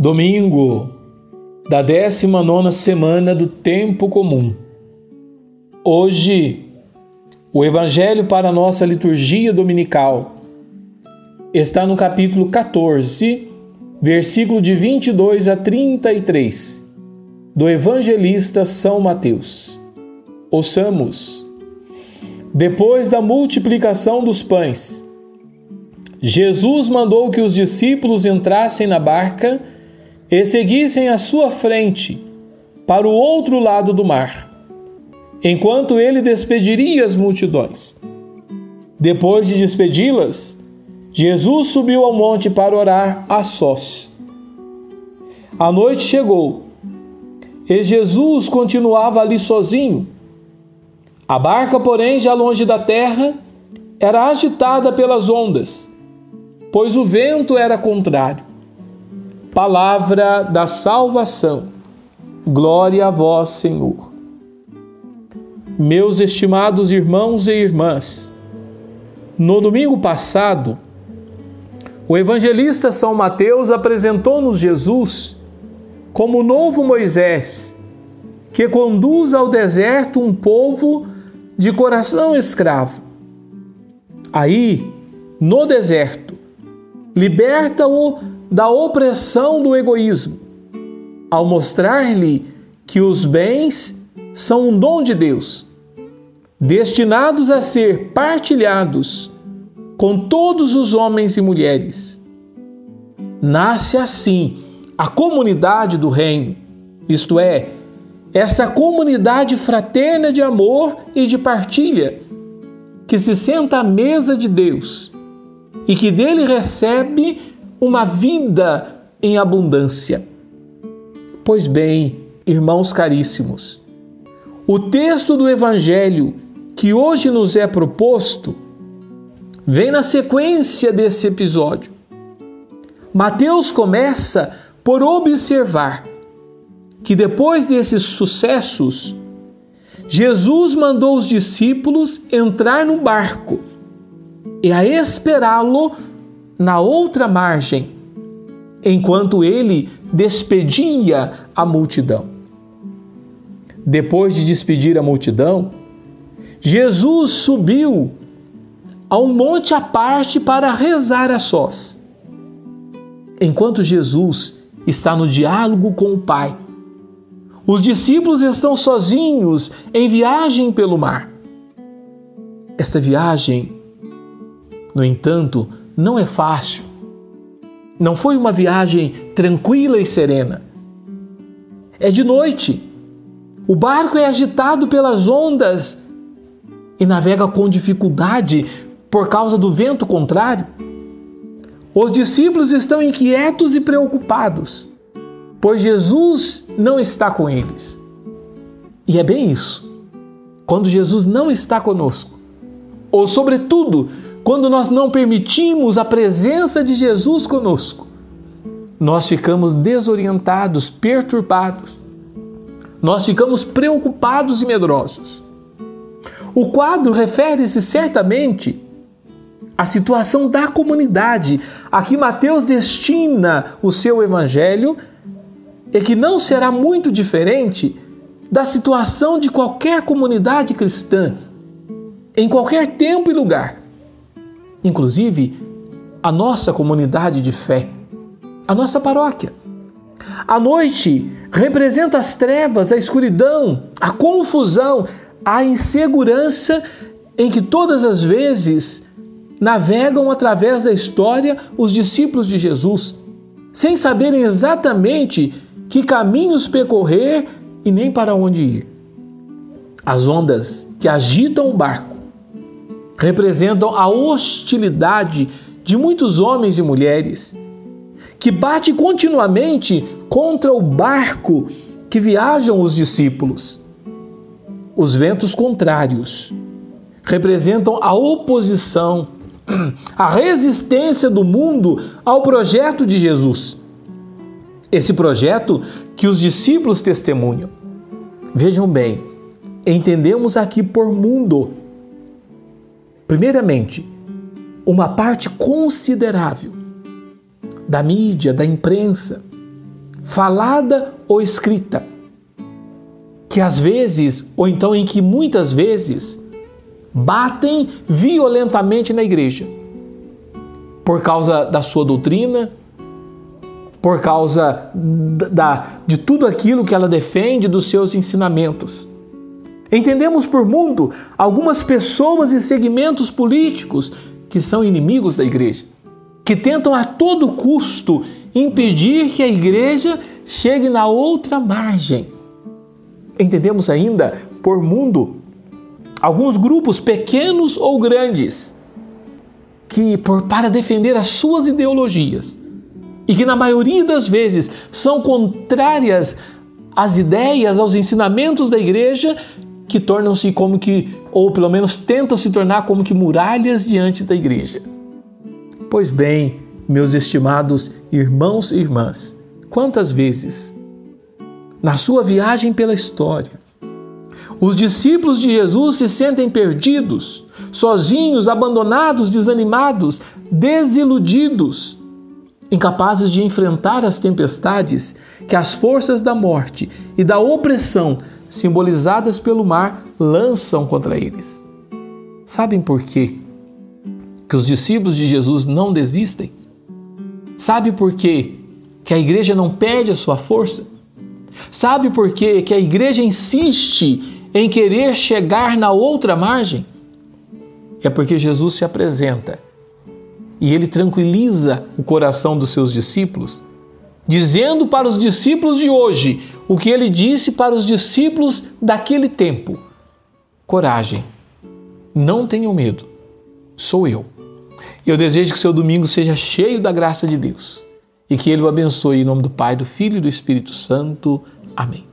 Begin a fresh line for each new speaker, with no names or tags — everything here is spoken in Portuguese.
Domingo da 19 semana do Tempo Comum. Hoje, o Evangelho para a nossa liturgia dominical está no capítulo 14, versículo de 22 a 33, do Evangelista São Mateus. Ouçamos. Depois da multiplicação dos pães, Jesus mandou que os discípulos entrassem na barca e seguissem à sua frente para o outro lado do mar, enquanto ele despediria as multidões. Depois de despedi-las, Jesus subiu ao monte para orar a sós. A noite chegou e Jesus continuava ali sozinho. A barca, porém, já longe da terra, era agitada pelas ondas, pois o vento era contrário. Palavra da salvação. Glória a vós, Senhor. Meus estimados irmãos e irmãs, no domingo passado, o evangelista São Mateus apresentou-nos Jesus como o novo Moisés, que conduz ao deserto um povo de coração escravo. Aí, no deserto, liberta-o da opressão do egoísmo, ao mostrar-lhe que os bens são um dom de Deus, destinados a ser partilhados com todos os homens e mulheres. Nasce assim a comunidade do reino, isto é, essa comunidade fraterna de amor e de partilha, que se senta à mesa de Deus e que dele recebe uma vida em abundância. Pois bem, irmãos caríssimos, o texto do Evangelho que hoje nos é proposto vem na sequência desse episódio. Mateus começa por observar que depois desses sucessos, Jesus mandou os discípulos entrar no barco e a esperá-lo na outra margem, enquanto ele despedia a multidão. Depois de despedir a multidão, Jesus subiu a um monte à parte para rezar a sós. Enquanto Jesus está no diálogo com o Pai, os discípulos estão sozinhos em viagem pelo mar. Esta viagem, no entanto, não é fácil. Não foi uma viagem tranquila e serena. É de noite. O barco é agitado pelas ondas e navega com dificuldade por causa do vento contrário. Os discípulos estão inquietos e preocupados, pois Jesus não está com eles. E é bem isso. Quando Jesus não está conosco, ou sobretudo quando nós não permitimos a presença de Jesus conosco, nós ficamos desorientados, perturbados. Nós ficamos preocupados e medrosos. O quadro refere-se certamente à situação da comunidade a que Mateus destina o seu evangelho e que não será muito diferente da situação de qualquer comunidade cristã, em qualquer tempo e lugar inclusive a nossa comunidade de fé, a nossa paróquia. A noite representa as trevas, a escuridão, a confusão, a insegurança em que todas as vezes navegam através da história os discípulos de Jesus, sem saberem exatamente que caminhos percorrer e nem para onde ir. As ondas que agitam o barco representam a hostilidade de muitos homens e mulheres que bate continuamente contra o barco que viajam os discípulos. Os ventos contrários representam a oposição, a resistência do mundo ao projeto de Jesus. Esse projeto que os discípulos testemunham. Vejam bem, entendemos aqui por mundo Primeiramente, uma parte considerável da mídia, da imprensa, falada ou escrita, que às vezes, ou então em que muitas vezes, batem violentamente na igreja por causa da sua doutrina, por causa da, de tudo aquilo que ela defende, dos seus ensinamentos. Entendemos por mundo algumas pessoas e segmentos políticos que são inimigos da igreja, que tentam a todo custo impedir que a igreja chegue na outra margem. Entendemos ainda por mundo alguns grupos pequenos ou grandes que por para defender as suas ideologias e que na maioria das vezes são contrárias às ideias, aos ensinamentos da igreja, que tornam-se como que, ou pelo menos tentam se tornar como que muralhas diante da igreja. Pois bem, meus estimados irmãos e irmãs, quantas vezes, na sua viagem pela história, os discípulos de Jesus se sentem perdidos, sozinhos, abandonados, desanimados, desiludidos, incapazes de enfrentar as tempestades que as forças da morte e da opressão simbolizadas pelo mar, lançam contra eles. Sabem por quê? Que os discípulos de Jesus não desistem? Sabe por quê? Que a igreja não perde a sua força? Sabe por quê? Que a igreja insiste em querer chegar na outra margem? É porque Jesus se apresenta e ele tranquiliza o coração dos seus discípulos dizendo para os discípulos de hoje o que ele disse para os discípulos daquele tempo: coragem, não tenham medo, sou eu. Eu desejo que seu domingo seja cheio da graça de Deus e que ele o abençoe em nome do Pai, do Filho e do Espírito Santo. Amém.